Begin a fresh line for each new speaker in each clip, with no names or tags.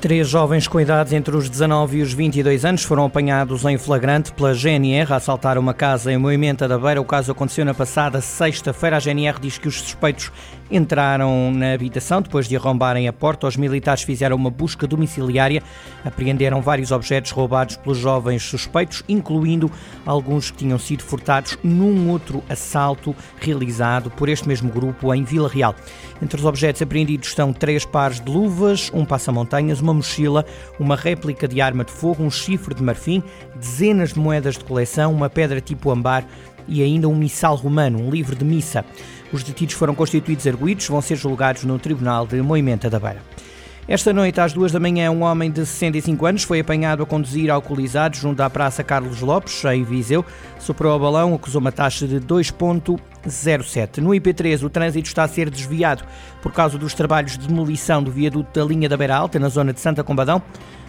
Três jovens com idades entre os 19 e os 22 anos foram apanhados em flagrante pela GNR a assaltar uma casa em Moimenta da Beira. O caso aconteceu na passada sexta-feira. A GNR diz que os suspeitos entraram na habitação depois de arrombarem a porta. Os militares fizeram uma busca domiciliária, apreenderam vários objetos roubados pelos jovens suspeitos, incluindo alguns que tinham sido furtados num outro assalto realizado por este mesmo grupo em Vila Real. Entre os objetos apreendidos estão três pares de luvas, um passamontanhas, uma mochila, uma réplica de arma de fogo, um chifre de marfim, dezenas de moedas de coleção, uma pedra tipo ambar e ainda um missal romano, um livro de missa. Os detidos foram constituídos arguídos, vão ser julgados no Tribunal de Moimenta da Beira. Esta noite, às duas da manhã, um homem de 65 anos foi apanhado a conduzir alcoolizado junto à Praça Carlos Lopes, em Viseu. Superou o balão, acusou uma taxa de 2,07. No IP3, o trânsito está a ser desviado por causa dos trabalhos de demolição do viaduto da linha da Beira Alta, na zona de Santa Combadão.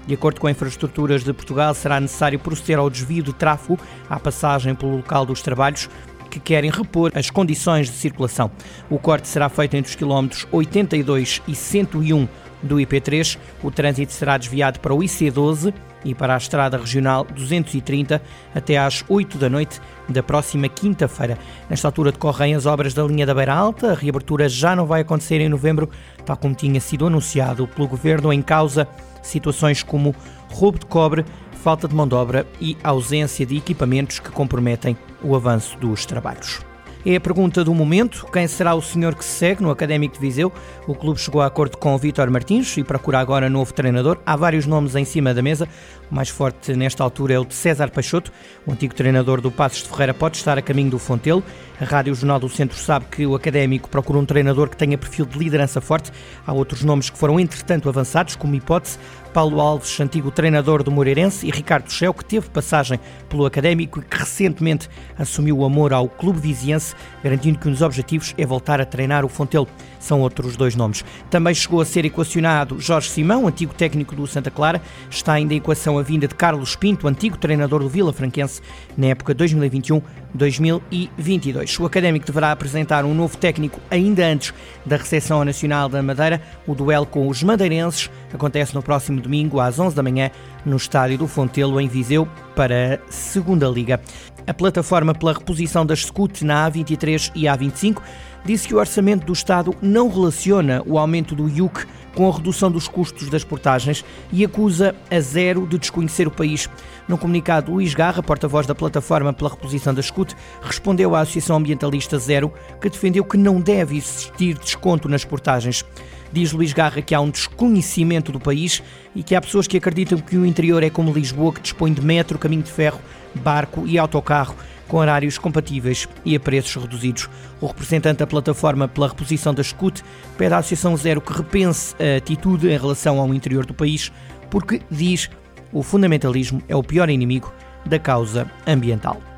De acordo com Infraestruturas de Portugal, será necessário proceder ao desvio de tráfego à passagem pelo local dos trabalhos que querem repor as condições de circulação. O corte será feito entre os quilómetros 82 e 101 do IP3. O trânsito será desviado para o IC12 e para a Estrada Regional 230 até às 8 da noite da próxima quinta-feira. Nesta altura decorrem as obras da linha da Beira Alta. A reabertura já não vai acontecer em novembro, tal como tinha sido anunciado pelo governo, em causa situações como roubo de cobre, falta de mão de obra e ausência de equipamentos que comprometem o avanço dos trabalhos. É a pergunta do momento. Quem será o senhor que se segue no Académico de Viseu? O clube chegou a acordo com o Vítor Martins e procura agora novo treinador. Há vários nomes em cima da mesa. O mais forte nesta altura é o de César Peixoto. O antigo treinador do Passos de Ferreira pode estar a caminho do Fontelo. A Rádio Jornal do Centro sabe que o Académico procura um treinador que tenha perfil de liderança forte. Há outros nomes que foram entretanto avançados, como hipótese Paulo Alves, antigo treinador do Moreirense, e Ricardo Cheu, que teve passagem pelo Académico e que recentemente assumiu o amor ao clube viziense, garantindo que um dos objetivos é voltar a treinar o Fontelo. São outros dois nomes. Também chegou a ser equacionado Jorge Simão, antigo técnico do Santa Clara. Está ainda em equação a vinda de Carlos Pinto, antigo treinador do Vila Franquense, na época 2021-2022. O Académico deverá apresentar um novo técnico ainda antes da recepção nacional da Madeira. O duelo com os madeirenses acontece no próximo domingo, às 11 da manhã, no estádio do Fontelo, em Viseu, para a Segunda Liga. A plataforma pela reposição das SCUT na A23 e A25 disse que o orçamento do Estado não relaciona o aumento do IUC com a redução dos custos das portagens e acusa a zero de desconhecer o país. No comunicado, Luís Garra, porta-voz da plataforma pela reposição da SCUT, respondeu à Associação Ambientalista Zero, que defendeu que não deve existir desconto nas portagens. Diz Luís Garra que há um desconhecimento do país e que há pessoas que acreditam que o interior é como Lisboa, que dispõe de metro, caminho de ferro, barco e autocarro, com horários compatíveis e a preços reduzidos. O representante da plataforma pela reposição da SCUT pede à Associação Zero que repense a atitude em relação ao interior do país, porque, diz, o fundamentalismo é o pior inimigo da causa ambiental.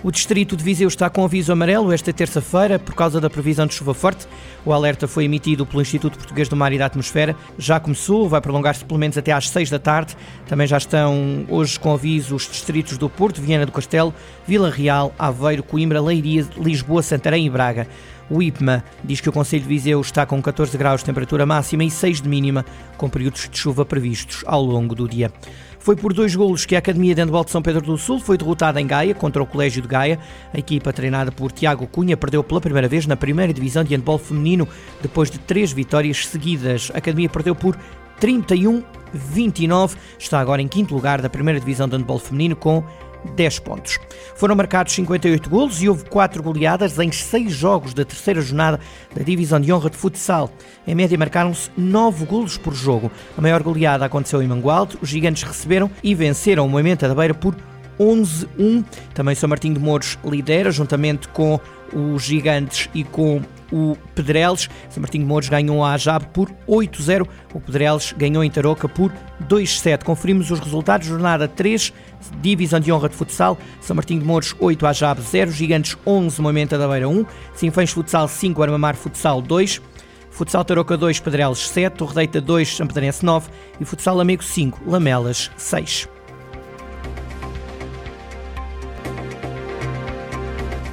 O distrito de Viseu está com aviso amarelo esta terça-feira por causa da previsão de chuva forte. O alerta foi emitido pelo Instituto Português do Mar e da Atmosfera. Já começou, vai prolongar-se pelo menos até às 6 da tarde. Também já estão hoje com aviso os distritos do Porto, Viana do Castelo, Vila Real, Aveiro, Coimbra, Leiria, Lisboa, Santarém e Braga. O IPMA diz que o Conselho de Viseu está com 14 graus de temperatura máxima e 6 de mínima, com períodos de chuva previstos ao longo do dia. Foi por dois golos que a Academia de Handball de São Pedro do Sul foi derrotada em Gaia contra o Colégio de Gaia. A equipa treinada por Tiago Cunha perdeu pela primeira vez na primeira divisão de handball feminino depois de três vitórias seguidas. A Academia perdeu por 31-29. Está agora em quinto lugar da primeira divisão de handball feminino com 10 pontos. Foram marcados 58 golos e houve 4 goleadas em 6 jogos da terceira jornada da Divisão de Honra de Futsal. Em média marcaram-se 9 golos por jogo. A maior goleada aconteceu em Mangualde. Os gigantes receberam e venceram o Moimenta da Beira por 11-1. Também São Martinho de Mouros lidera, juntamente com os Gigantes e com o Pedreles. São Martinho de Mouros ganhou a Ajab por 8-0. O Pedreles ganhou em Tarouca por 2-7. Conferimos os resultados. Jornada 3, Divisão de Honra de Futsal. São Martinho de Mouros 8, Ajab 0. Gigantes 11, Moimenta da Beira 1. Sinfãs Futsal 5, Armamar Futsal 2. Futsal Tarouca 2, Pedreles 7. Torredeita 2, Sampedrense 9. E Futsal Amigo 5, Lamelas 6.